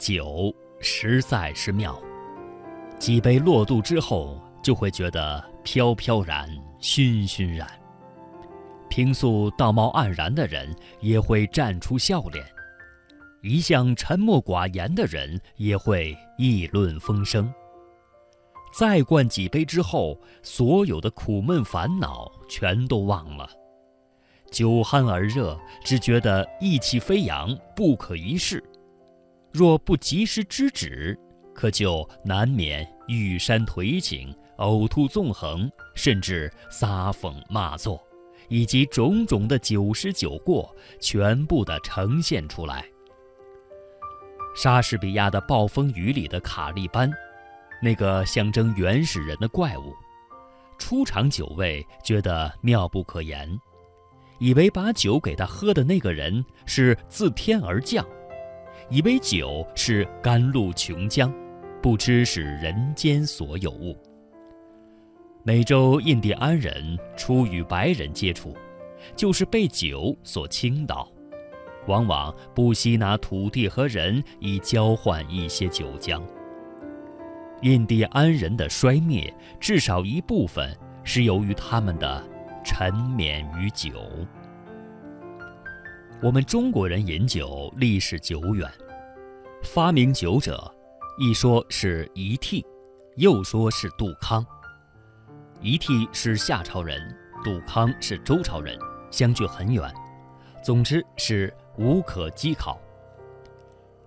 酒实在是妙，几杯落肚之后，就会觉得飘飘然、醺醺然。平素道貌岸然的人也会绽出笑脸，一向沉默寡言的人也会议论风生。再灌几杯之后，所有的苦闷烦恼全都忘了，酒酣耳热，只觉得意气飞扬，不可一世。若不及时制止，可就难免玉山颓倾、呕吐纵横，甚至撒疯骂作，以及种种的酒失酒过，全部的呈现出来。莎士比亚的《暴风雨》里的卡利班，那个象征原始人的怪物，出场酒味觉得妙不可言，以为把酒给他喝的那个人是自天而降。以为酒是甘露琼浆，不知是人间所有物。美洲印第安人初与白人接触，就是被酒所倾倒，往往不惜拿土地和人以交换一些酒浆。印第安人的衰灭，至少一部分是由于他们的沉湎于酒。我们中国人饮酒历史久远，发明酒者，一说是仪替，又说是杜康。仪替是夏朝人，杜康是周朝人，相距很远，总之是无可稽考。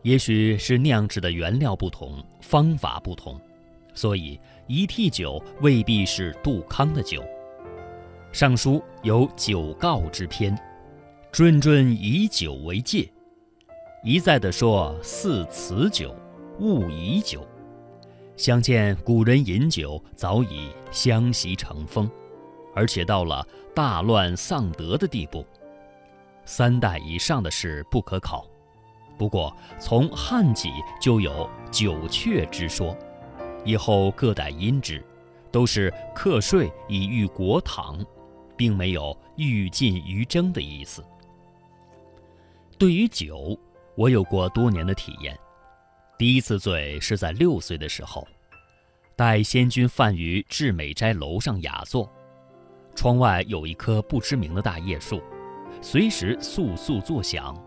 也许是酿制的原料不同，方法不同，所以仪替酒未必是杜康的酒。《尚书》有酒告之篇。谆谆以酒为戒，一再地说：“似此酒，勿以酒。”相见古人饮酒早已相习成风，而且到了大乱丧德的地步。三代以上的事不可考。不过从汉起就有酒阙之说，以后各代因之，都是课税以御国堂，并没有欲尽于征的意思。对于酒，我有过多年的体验。第一次醉是在六岁的时候，待仙君饭于至美斋楼上雅座，窗外有一棵不知名的大叶树，随时簌簌作响。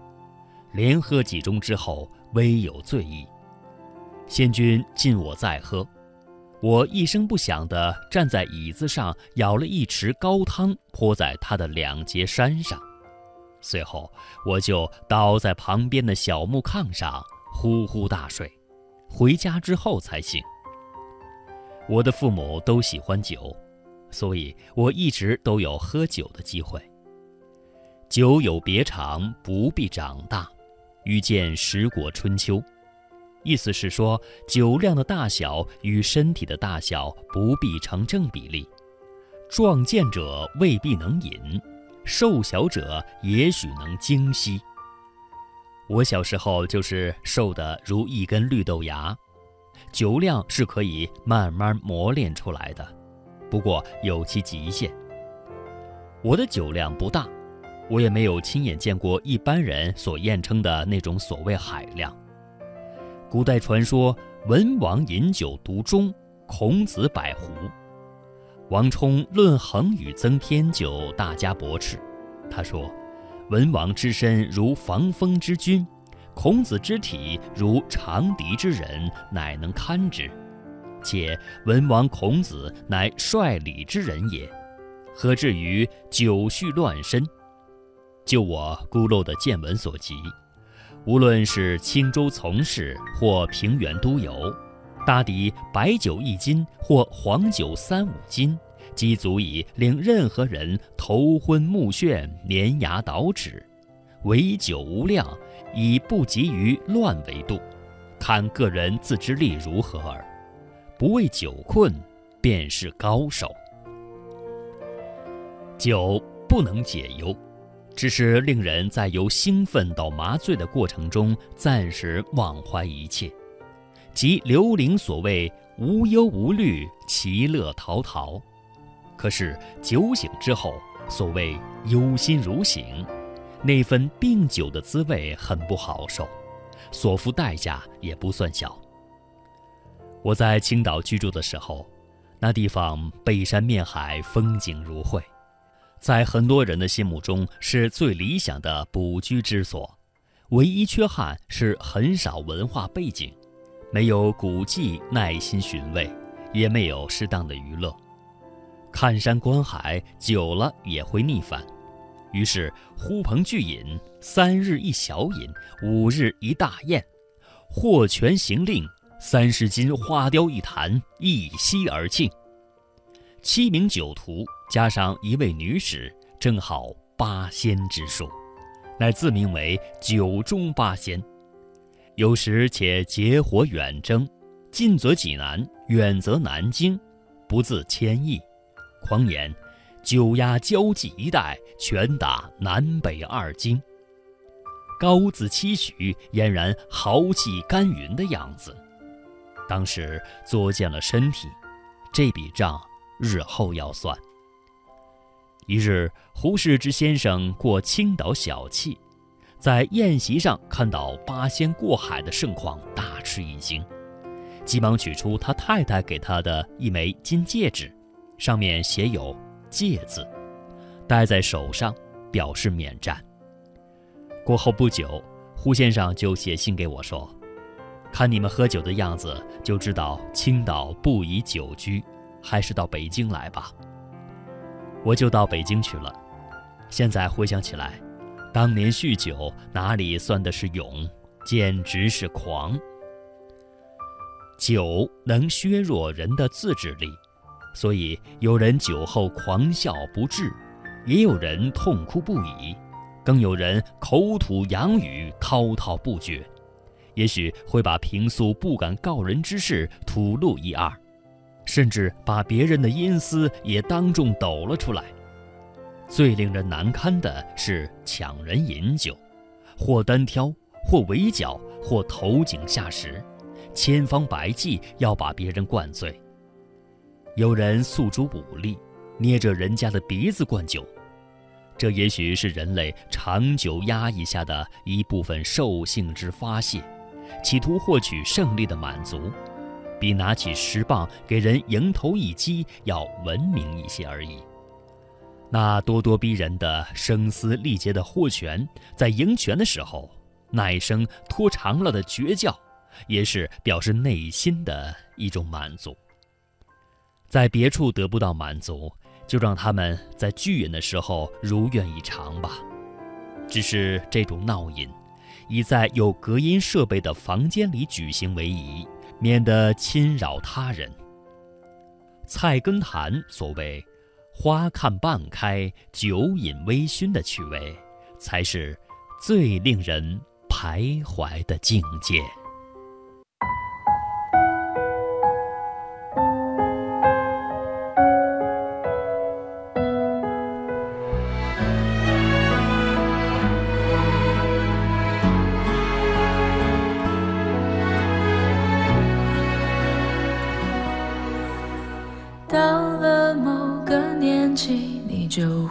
连喝几盅之后，微有醉意。仙君敬我再喝，我一声不响地站在椅子上，舀了一池高汤泼在他的两截衫上。随后，我就倒在旁边的小木炕上呼呼大睡，回家之后才醒。我的父母都喜欢酒，所以我一直都有喝酒的机会。酒有别长，不必长大，欲见十国春秋。意思是说，酒量的大小与身体的大小不必成正比例，壮健者未必能饮。瘦小者也许能精吸。我小时候就是瘦得如一根绿豆芽，酒量是可以慢慢磨练出来的，不过有其极限。我的酒量不大，我也没有亲眼见过一般人所验称的那种所谓海量。古代传说文王饮酒独钟，孔子百壶。王充论衡宇增添就大加驳斥。他说：“文王之身如防风之君，孔子之体如长笛之人，乃能堪之。且文王、孔子乃率礼之人也，何至于久序乱身？就我孤陋的见闻所及，无论是青州从事或平原都游。”大抵白酒一斤或黄酒三五斤，即足以令任何人头昏目眩、粘牙倒齿。唯酒无量，以不及于乱为度，看个人自知力如何耳。不为酒困，便是高手。酒不能解忧，只是令人在由兴奋到麻醉的过程中暂时忘怀一切。即刘伶所谓“无忧无虑，其乐陶陶”，可是酒醒之后，所谓“忧心如醒”，那份病酒的滋味很不好受，所付代价也不算小。我在青岛居住的时候，那地方背山面海，风景如绘，在很多人的心目中是最理想的补居之所。唯一缺憾是很少文化背景，没有古迹耐心寻味，也没有适当的娱乐。看山观海久了也会腻烦，于是呼朋聚饮，三日一小饮，五日一大宴，获权行令，三十斤花雕一坛，一夕而尽。七名酒徒加上一位女使，正好八仙之数。乃自名为酒中八仙，有时且结伙远征，近则济南，远则南京，不自谦意，狂言九压交际一带，拳打南北二京。高自期许，俨然豪气干云的样子。当时作践了身体，这笔账日后要算。一日，胡适之先生过青岛小憩，在宴席上看到八仙过海的盛况，大吃一惊，急忙取出他太太给他的一枚金戒指，上面写有“戒”字，戴在手上表示免战。过后不久，胡先生就写信给我说：“看你们喝酒的样子，就知道青岛不宜久居，还是到北京来吧。”我就到北京去了。现在回想起来，当年酗酒哪里算的是勇，简直是狂。酒能削弱人的自制力，所以有人酒后狂笑不止，也有人痛哭不已，更有人口吐洋语滔滔不绝，也许会把平素不敢告人之事吐露一二。甚至把别人的阴私也当众抖了出来。最令人难堪的是抢人饮酒，或单挑，或围剿，或投井下石，千方百计要把别人灌醉。有人诉诸武力，捏着人家的鼻子灌酒，这也许是人类长久压抑下的一部分兽性之发泄，企图获取胜利的满足。比拿起石棒给人迎头一击要文明一些而已。那咄咄逼人的声嘶力竭的获拳，在赢拳的时候，那一声拖长了的绝叫，也是表示内心的一种满足。在别处得不到满足，就让他们在聚饮的时候如愿以偿吧。只是这种闹饮，以在有隔音设备的房间里举行为宜。免得侵扰他人。菜根谭所谓“花看半开，酒饮微醺”的趣味，才是最令人徘徊的境界。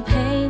陪